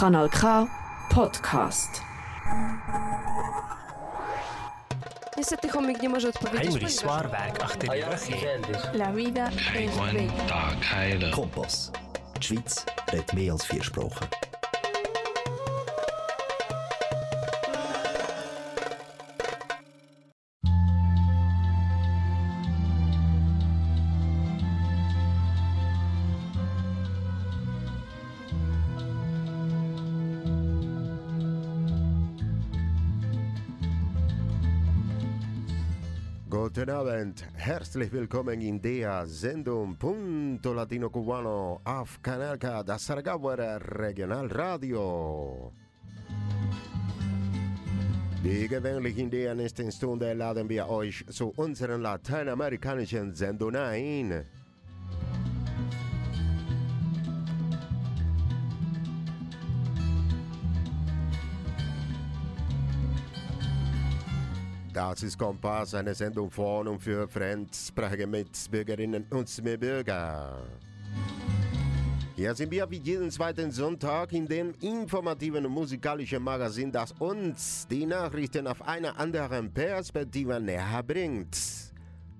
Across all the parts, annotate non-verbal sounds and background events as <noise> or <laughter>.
Kanal K Podcast. Niestety chomik nie może odpowiedzieć. Heinrich achter die rug La vida es bella. Kompass. Die Schweiz redet mehr als vier Sprachen. Herzlich willkommen in der Sendung Punto Latino Cubano auf Kanal K, das Saragawara Regionalradio. Wie gewöhnlich in der nächsten Stunde laden wir euch zu unseren lateinamerikanischen Sendungen ein. Das ist Kompass, eine Sendung von und für Fremdsprachige Mitbürgerinnen und Mitbürger. Hier sind wir wie jeden zweiten Sonntag in dem informativen und musikalischen Magazin, das uns die Nachrichten auf einer anderen Perspektive näher bringt.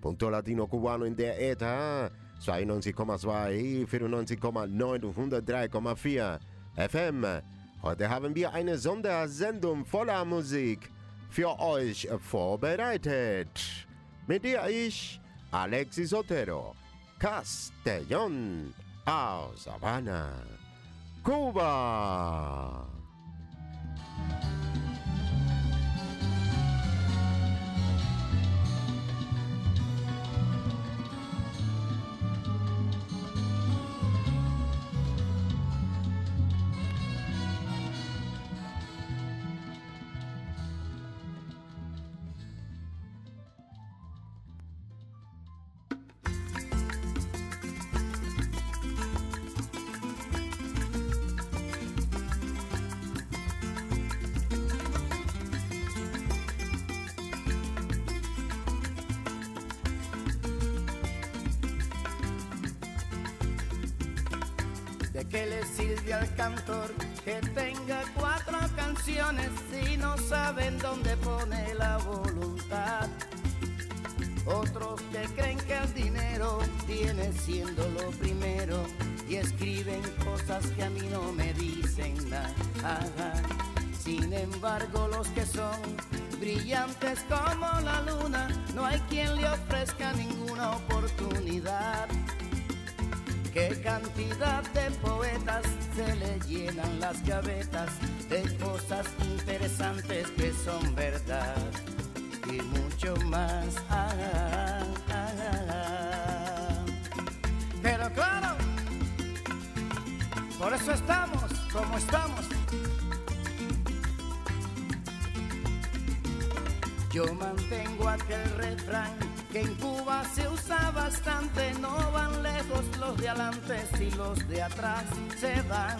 Punto Latino Cubano in der ETA 92,2, 94,9 und 103,4 FM. Heute haben wir eine Sondersendung voller Musik für euch vorbereitet. Mit der ich, Alexis Otero, Castellón, aus Havana, Cuba. ¿De qué le sirve al cantor que tenga cuatro canciones si no saben dónde pone la voluntad? Otros que creen que el dinero viene siendo lo primero y escriben cosas que a mí no me dicen nada. Sin embargo, los que son brillantes como la luna, no hay quien le ofrezca ninguna oportunidad. Cantidad de poetas se le llenan las gavetas de cosas interesantes que son verdad y mucho más. Pero claro, por eso estamos como estamos. Yo mantengo aquel refrán que en Cuba se usa bastante, no van lejos los de adelante si los de atrás se van.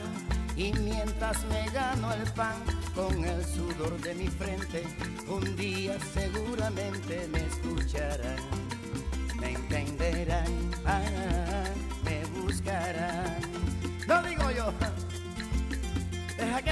Y mientras me gano el pan con el sudor de mi frente, un día seguramente me escucharán, me entenderán, ah, me buscarán. No digo yo, <laughs> deja que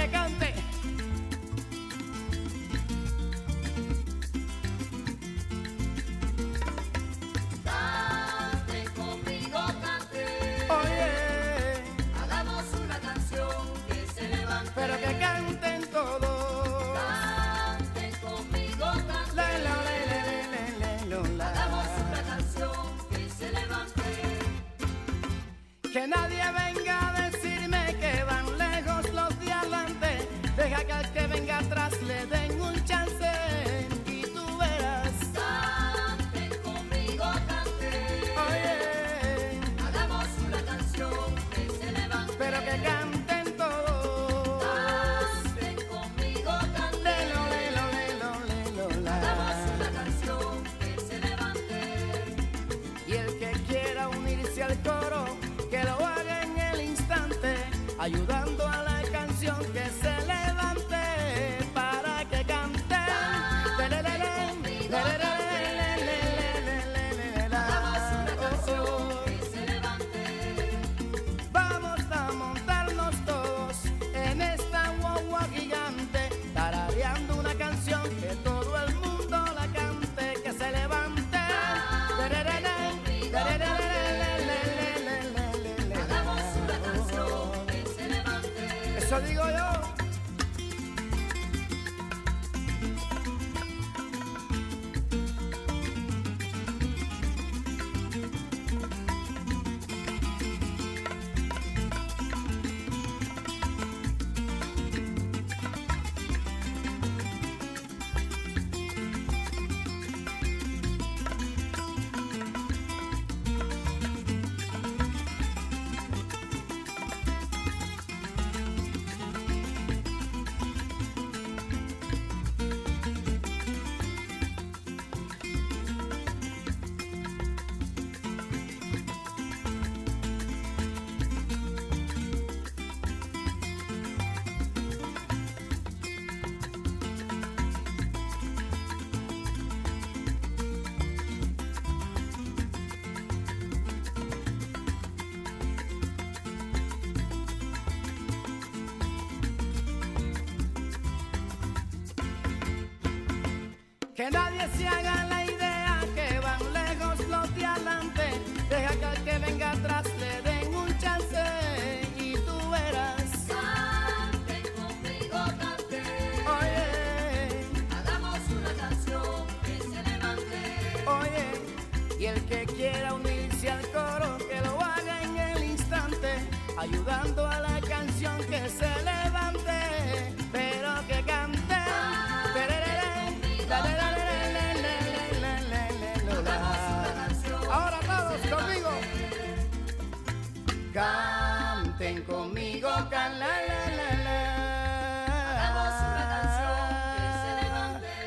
que nadie se haga la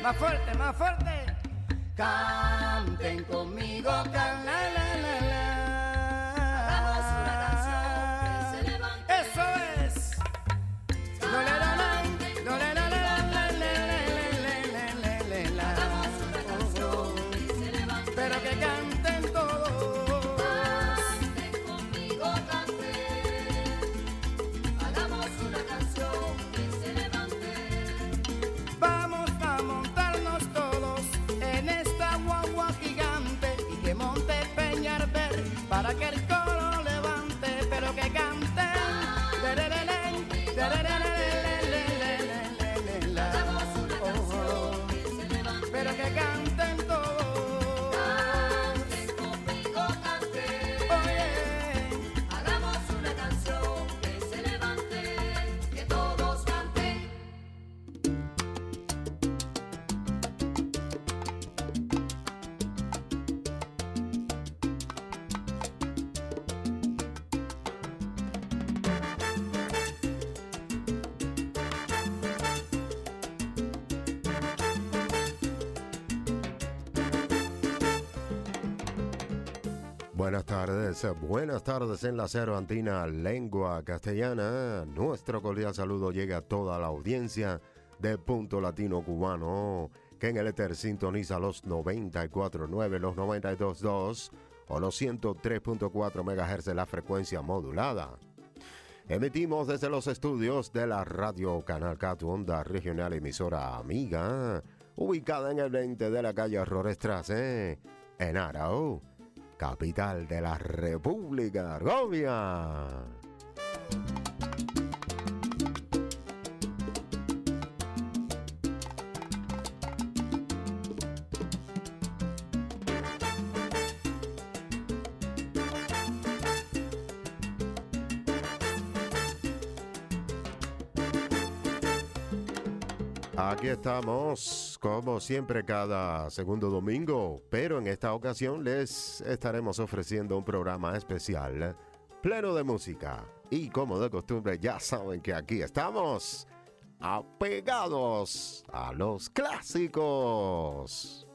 más fuerte, más fuerte. Canten conmigo Buenas tardes, buenas tardes en la Cervantina, lengua castellana. Nuestro cordial saludo llega a toda la audiencia de Punto Latino Cubano, que en el Ether sintoniza los 94.9, los 92.2 o los 103.4 MHz de la frecuencia modulada. Emitimos desde los estudios de la Radio Canal Catu, onda regional emisora amiga, ubicada en el 20 de la calle Rorestrase, en Arau, capital de la República Argovia. Aquí estamos, como siempre, cada segundo domingo, pero en esta ocasión les estaremos ofreciendo un programa especial, pleno de música. Y como de costumbre, ya saben que aquí estamos apegados a los clásicos.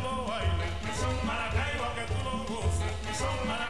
tulo waile, son maracaibo que tú lo um gozas, son maracaibo.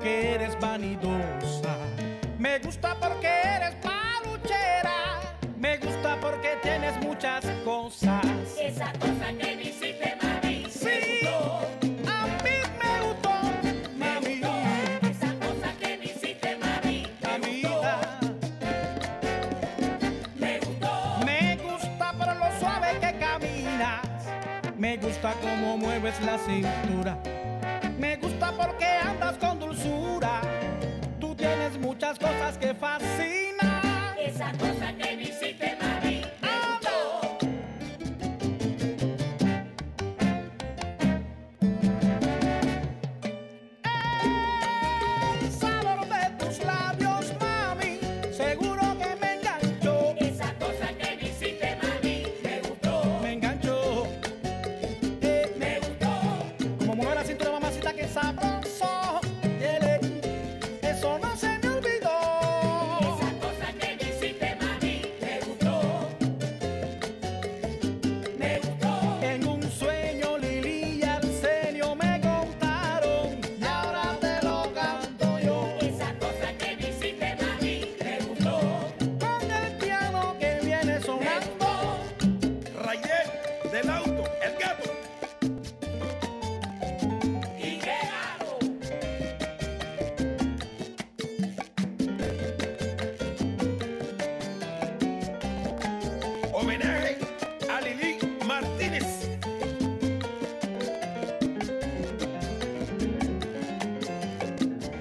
Porque eres vanidosa, me gusta porque eres paluchera, me gusta porque tienes muchas cosas. Esa cosa que visite a mi, sí, a mí me gustó, mami. Esa cosa que visite a mi, a me gustó, me gustó. Me gusta por lo suave que caminas, me gusta cómo mueves la cintura. fácil.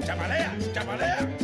Chapaleia, chapaleia.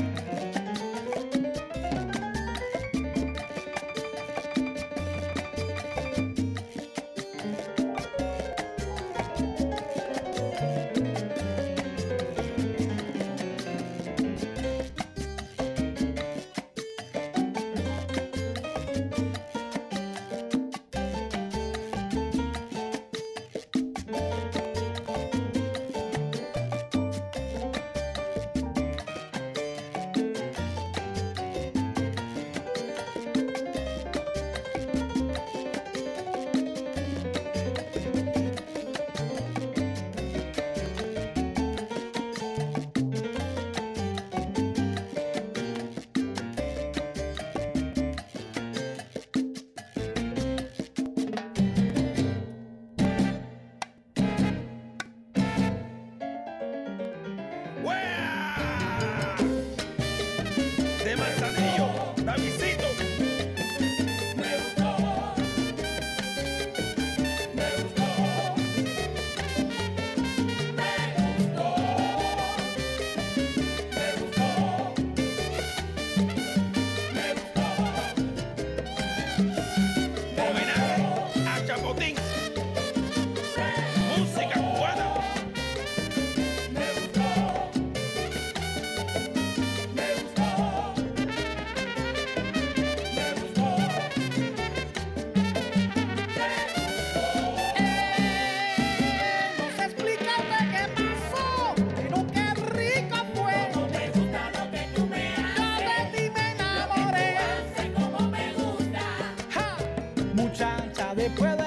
muchacha después de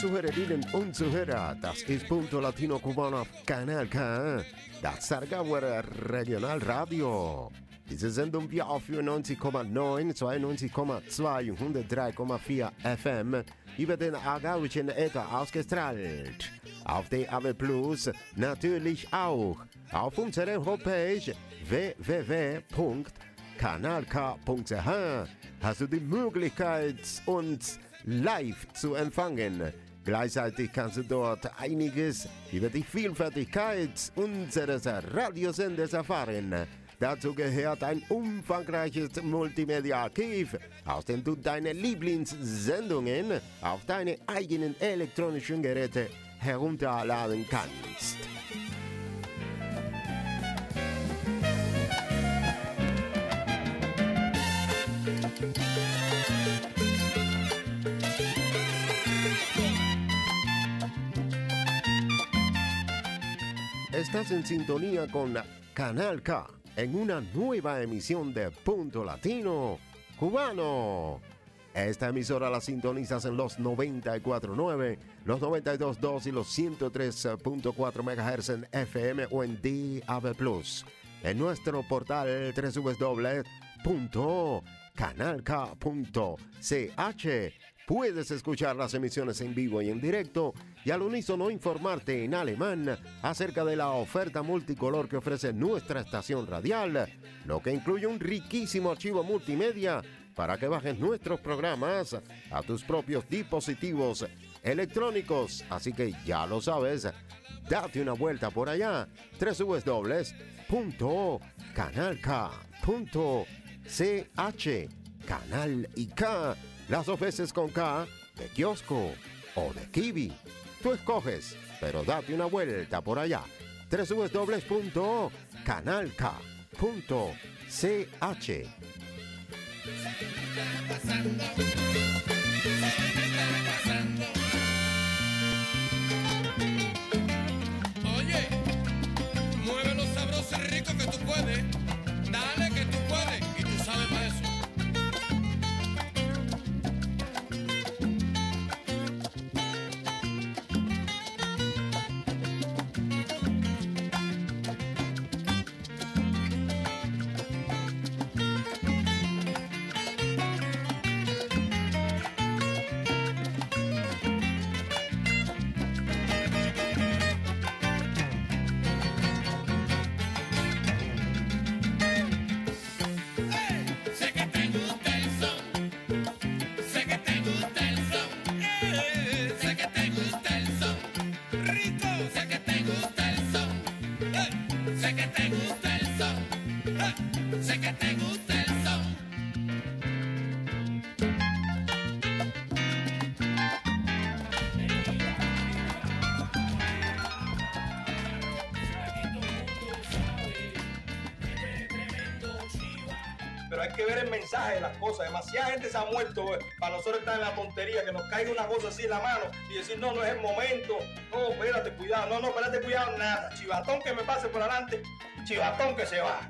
Zuhörerinnen und Zuhörer, das ist Punto Latino Cubano auf Kanal K, das Sargauer Regionalradio. Diese Sendung wir auf 94,9, 92,2 und 103,4 FM über den aargauischen Äther ausgestrahlt. Auf DAB Plus natürlich auch. Auf unserer Homepage www.kanalk.ch hast du die Möglichkeit, uns live zu empfangen. Gleichzeitig kannst du dort einiges über die Vielfältigkeit unseres Radiosenders erfahren. Dazu gehört ein umfangreiches Multimedia-Archiv, aus dem du deine Lieblingssendungen auf deine eigenen elektronischen Geräte herunterladen kannst. Estás en sintonía con Canal K en una nueva emisión de Punto Latino Cubano. Esta emisora la sintonizas en los 94.9, los 92.2 y los 103.4 MHz en FM o en DAB+. En nuestro portal www.canalk.ch puedes escuchar las emisiones en vivo y en directo y al unísono informarte en alemán acerca de la oferta multicolor que ofrece nuestra estación radial, lo que incluye un riquísimo archivo multimedia para que bajes nuestros programas a tus propios dispositivos electrónicos. Así que ya lo sabes, date una vuelta por allá, www.canalk.ch, canal y K, las dos veces con K de kiosco o de kiwi. Tú escoges, pero date una vuelta por allá. www.canalk.ch hay que ver el mensaje de las cosas. Demasiada gente se ha muerto eh, para nosotros estar en la tontería, que nos caiga una cosa así en la mano y decir, no, no es el momento. No, espérate, cuidado. No, no, espérate, cuidado. Nada. Chivatón que me pase por adelante. Chivatón que se va.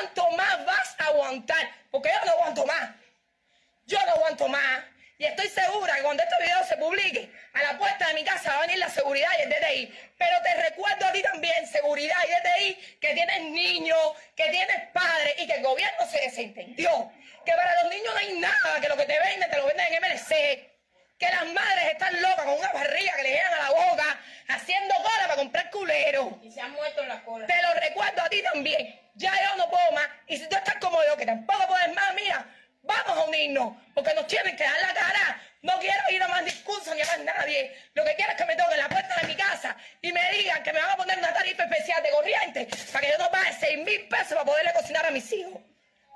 ¿Cuánto más vas a aguantar? Porque yo no aguanto más. Yo no aguanto más. Y estoy segura que cuando este video se publique, a la puerta de mi casa va a venir la seguridad y el DTI. Pero te recuerdo a ti también, seguridad y DTI, que tienes niños, que tienes padres y que el gobierno se desentendió. Que para los niños no hay nada, que lo que te venden te lo venden en MLC. Que las madres están locas con una barriga que le llegan a la boca, haciendo cola para comprar culero. Y se han muerto en la cola. Te lo recuerdo a ti también. Ya yo no puedo más. Y si tú estás como yo, que tampoco puedes más, mira, vamos a unirnos. Porque nos tienen que dar la cara. No quiero ir a más discursos ni a más nadie. Lo que quiero es que me toquen la puerta de mi casa y me digan que me van a poner una tarifa especial de corriente para que yo no pague 6 mil pesos para poderle cocinar a mis hijos.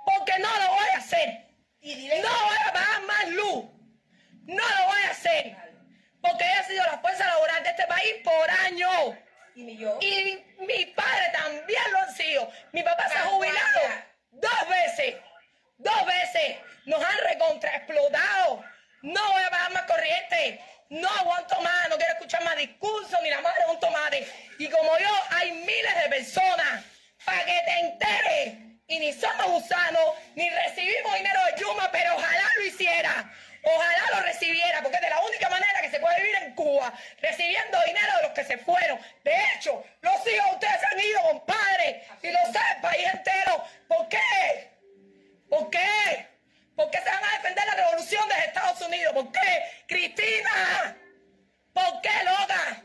Porque no lo voy a hacer. No voy a pagar más luz. No lo voy a hacer. Porque he sido la fuerza laboral de este país por años. Y yo. Y mi padre también lo han sido. Mi papá se ha jubilado dos veces. Dos veces. Nos han recontra explotado. No voy a pagar más corriente. No aguanto más. No quiero escuchar más discursos ni la madre de un tomate. Y como yo, hay miles de personas. Para que te enteres. Y ni somos gusanos, ni recibimos dinero de Yuma, pero ojalá lo hiciera. Ojalá lo recibiera, porque es de la única manera que se puede vivir en Cuba, recibiendo dinero de los que se fueron. De hecho, los hijos de ustedes se han ido, compadre, y lo sabe el país entero. ¿Por qué? ¿Por qué? ¿Por qué se van a defender la revolución de Estados Unidos? ¿Por qué? Cristina, ¿por qué, loca?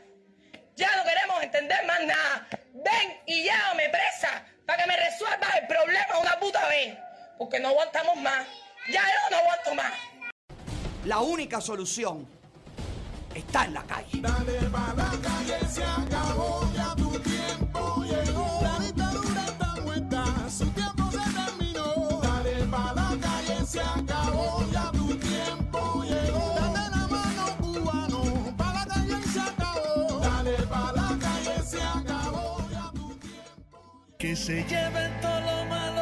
Ya no queremos entender más nada. Ven y llévame presa para que me resuelvas el problema una puta vez. Porque no aguantamos más. Ya yo no aguanto más. La única solución está en la calle. Dale pa' la calle, se acabó, ya tu tiempo llegó. La dictadura está muerta, su tiempo se terminó. Dale pa' la calle, se acabó, ya tu tiempo llegó. Dale la mano, cubano, pa' la calle se acabó. Dale pa' la calle, se acabó, ya tu tiempo Que se lleven todo lo malo.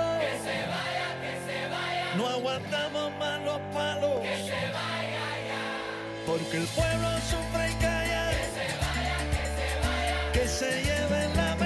Aguantamos más los palos. Que se vaya ya. Porque el pueblo sufre y calla. Que se vaya, que se vaya. Que se lleven la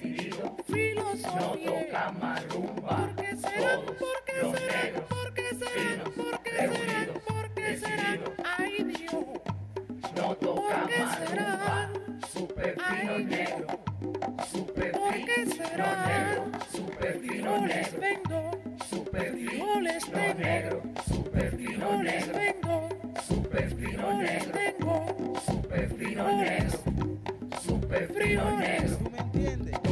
decidido no tocar más rumba. ¿Por qué será? Todos ¿Por qué los será? negros ¿Por qué será? finos ¿Por qué será? reunidos, ¿Por qué será? decididos Ay Dios, no tocar ¿por qué más será? rumba. Super fino negro, super ¿por qué fino será? negro, super fino negro, super fino negro, super fino negro, super fino negro, super fino negro, super fino frijoles. negro. Todos los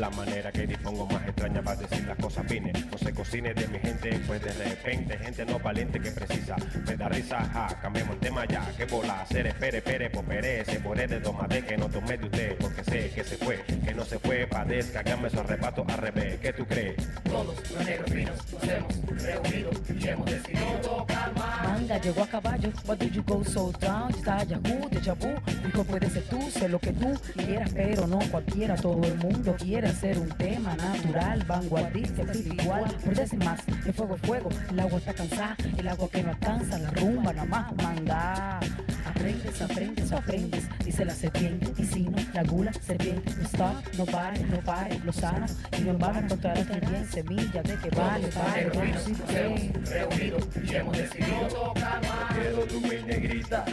la manera que dispongo más extraña para decir las cosas fines. No se cocine de mi gente, pues de repente, gente no valiente que precisa. Me da risa, ja, cambiemos el tema ya. Que bola, hacer, espere, espere, popere, se poré de tomate que no tomé de usted, porque sé que se fue, que no se fue, pa' descargarme esos repatos al revés. ¿Qué tú crees? Todos los negros finos nos hemos reunido y hemos decidido tocar más. Manga llegó a caballo, why did you go so down? Está Yahoo, de Chabú, dijo puede ser lo que tú quieras, pero no cualquiera, todo el mundo quiere hacer un tema natural, vanguardista, espiritual, por decir más, el fuego es fuego, el agua está cansada, el agua que no alcanza, la rumba nada más manda. Aprendes, aprendes, aprendes, dice la serpiente, y si no, la gula, serpiente, no stop, no pare, no pare, lo sano, y no en vano encontrarás también semillas de que vale, vale, Negros vamos, finos sí, nos hemos reunido y hemos decidido tocar más. quiero tu negrita,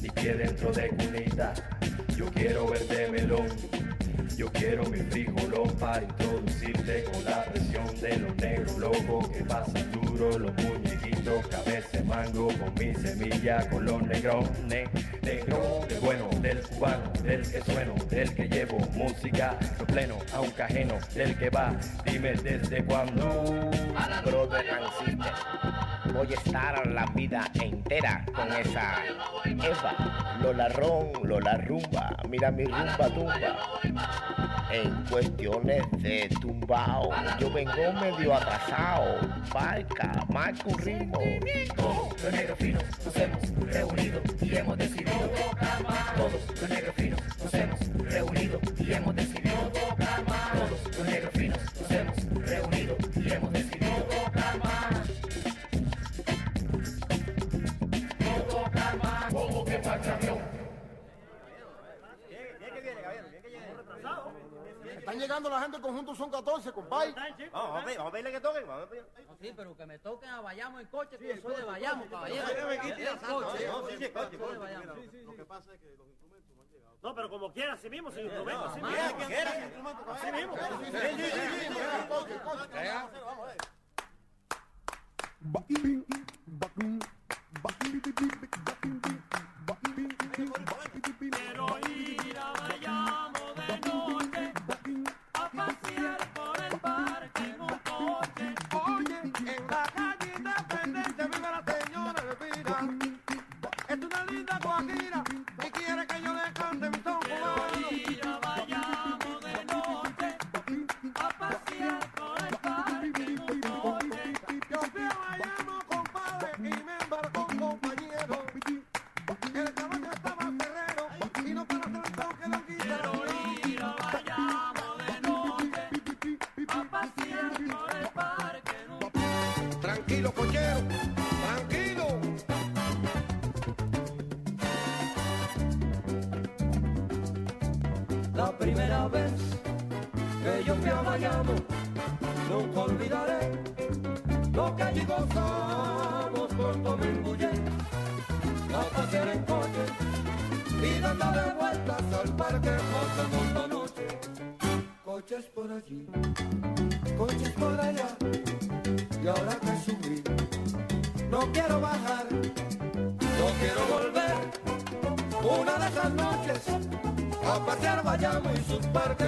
ni pie dentro de cunita. Yo quiero verte melón, yo quiero mi frijolón para introducirte con la presión de los negros locos que pasan duro, los muñequitos, cabeza mango con mi semilla, con los negros, ne, negro, de bueno, del cubano, del que sueno, del que llevo música, lo pleno, aunque ajeno, del que va, dime desde cuándo. And sister, voy a estar la vida entera con esa Eva, Lola Ron, Lola Rumba, mira mi rumba tumba. En cuestiones de tumbao, yo vengo medio atrasado, barca, marca un ritmo. Todos los negros finos nos hemos reunido y hemos decidido. Todos los negros finos nos hemos reunido y hemos decidido Están llegando la gente del conjunto son 14, compadre. Vamos a ver, vamos a verle que toquen. Vamos a ver. Sí, pero que me toquen a Bayamo en coche, que yo soy de Bayamo, caballero. Sí, sí, coche, coche. Lo que pasa es que los instrumentos no han llegado. No, pero como quiera, así mismo, sin instrumento, así no, mismo. no, Quiera, no, instrumento, no, así no, mismo. no, Sí, no, sí, sí, no, sí, no, sí. no, coche, coche, Venga. vamos a ver. fallamos, nunca olvidaré lo que allí gozamos por me embullé. La pasear en coche y dándole vueltas al parque José Mundo Noche. Coches por allí, coches por allá, y ahora que subí, no quiero bajar, no quiero volver. Una de esas noches a pasear vayamos y sus parques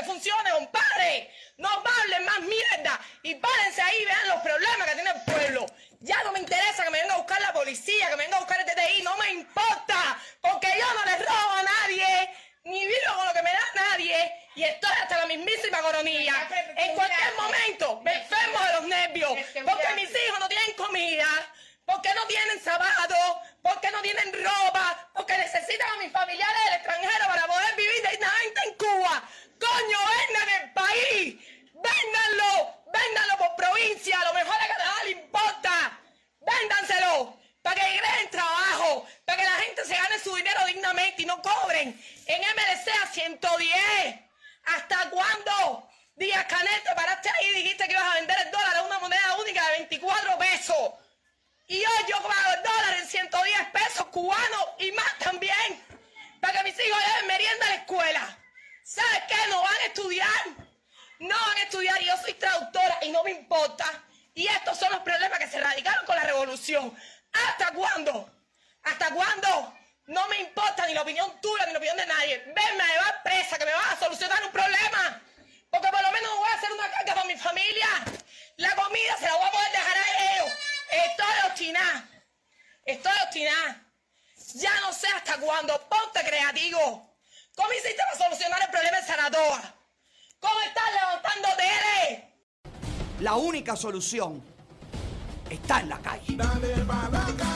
que funcione, compadre. No hablen más mierda y párense ahí vean los problemas que tiene el pueblo. Ya no me interesa que me venga a buscar la policía, que me venga a buscar el TTI, no me importa, porque yo no les robo a nadie, ni vivo con lo que me da nadie, y estoy hasta la mismísima coronilla. En cualquier momento me enfermo de los nervios, porque mis hijos no tienen comida, porque no tienen sábado, porque no tienen ropa, porque necesitan a mis familiares del extranjero para poder vivir dignamente en Cuba. Coño, vendan el país, véndanlo, véndanlo por provincia, lo mejor a Canadá le importa. Véndanselo para que creen trabajo, para que la gente se gane su dinero dignamente y no cobren en MLC a 110. ¿Hasta cuándo? Díaz Canel, te paraste ahí y dijiste que ibas a vender el dólar a una moneda única de 24 pesos. Y hoy yo pago el dólar en 110 pesos cubanos y más también. Para que mis hijos lleven merienda a la escuela. ¿Sabes qué? No van a estudiar. No van a estudiar y yo soy traductora y no me importa. Y estos son los problemas que se radicaron con la revolución. ¿Hasta cuándo? ¿Hasta cuándo? No me importa ni la opinión tuya ni la opinión de nadie. Venme a llevar presa, que me vas a solucionar un problema. Porque por lo menos voy a hacer una carga para mi familia. La comida se la voy a poder dejar a ellos. Estoy obstinada. Estoy obstinada. Ya no sé hasta cuándo. Ponte creativo. ¿Cómo hiciste para solucionar el problema en Saratoga? ¿Cómo estás levantando tele? La única solución está en la calle. Dale pa' la calle,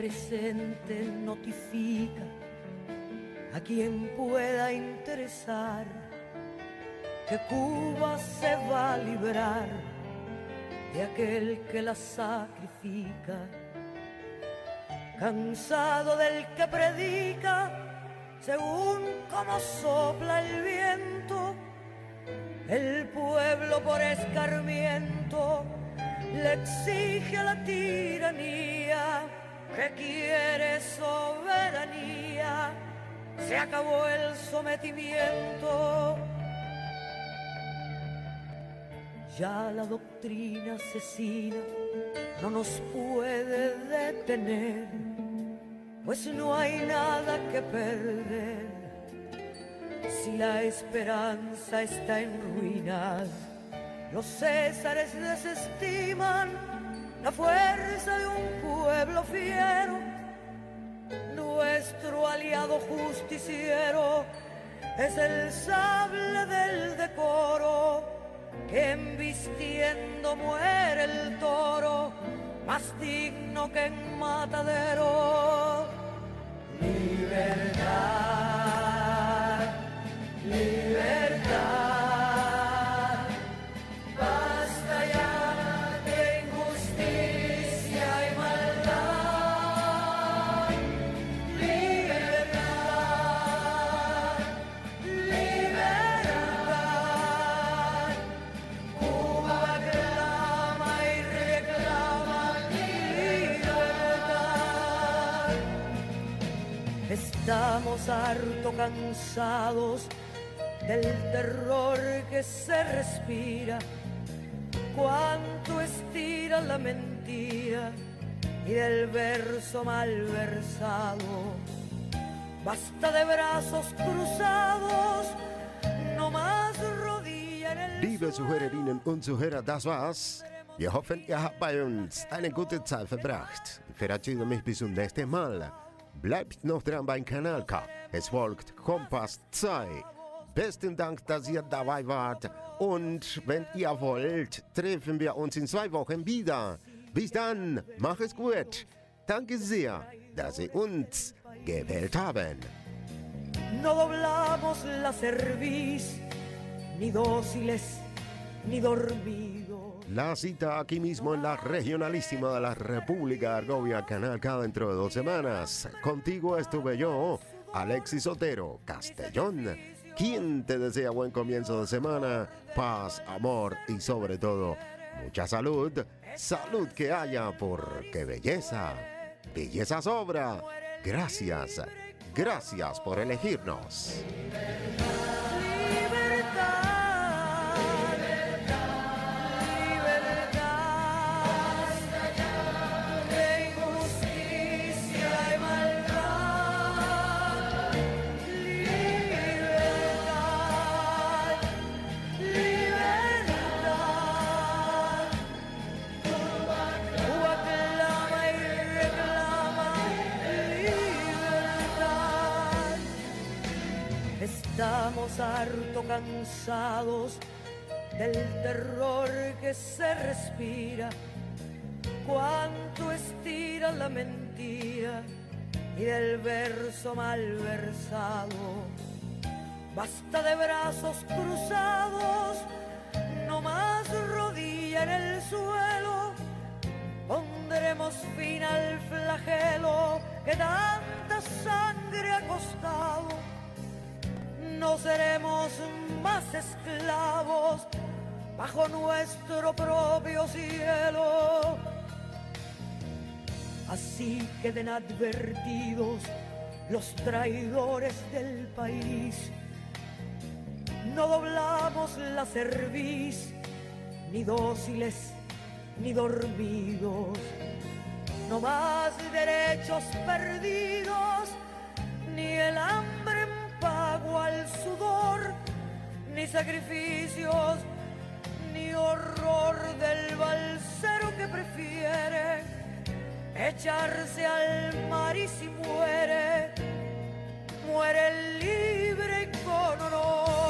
presente notifica a quien pueda interesar que Cuba se va a librar de aquel que la sacrifica. Cansado del que predica, según como sopla el viento, el pueblo por escarmiento le exige la tiranía que quiere soberanía. Se acabó el sometimiento. Ya la doctrina asesina no nos puede detener, pues no hay nada que perder. Si la esperanza está en ruinas, los césares desestiman la fuerza de un pueblo fiero, nuestro aliado justiciero es el sable del decoro, que embistiendo muere el toro, más digno que en matadero. Libertad, libertad. Harto cansados del terror que se respira. Cuánto estira la mentira y del verso mal versado. Basta de brazos cruzados, no más rodilla en el Liebe Zuhörerinnen und Zuhörer, das war's. Wir hoffen, ihr habt bei uns eine gute Zeit verbracht. Verabschiede mich bis zum nächsten Mal. Bleibt noch dran beim Kanal K. Es folgt Kompass 2. Besten Dank, dass ihr dabei wart. Und wenn ihr wollt, treffen wir uns in zwei Wochen wieder. Bis dann, mach es gut. Danke sehr, dass Sie uns gewählt haben. No doblamos la cerviz, ni dóciles, ni dormidos. La cita aquí mismo en la regionalísima de la República de Argovia, Canal K dentro de dos semanas. Contigo estuve yo, Alexis Otero, Castellón, quien te desea buen comienzo de semana, paz, amor y sobre todo mucha salud, salud que haya, porque belleza, belleza sobra. Gracias, gracias por elegirnos. Estamos harto cansados del terror que se respira cuánto estira la mentira y del verso mal versado. Basta de brazos cruzados, no más rodilla en el suelo. Pondremos fin al flagelo que tanta sangre ha costado. No seremos más esclavos bajo nuestro propio cielo. Así queden advertidos los traidores del país. No doblamos la cerviz, ni dóciles ni dormidos. No más derechos perdidos, ni el hambre en pago al sudor, ni sacrificios, ni horror del balsero que prefiere echarse al mar y si muere, muere libre y con honor.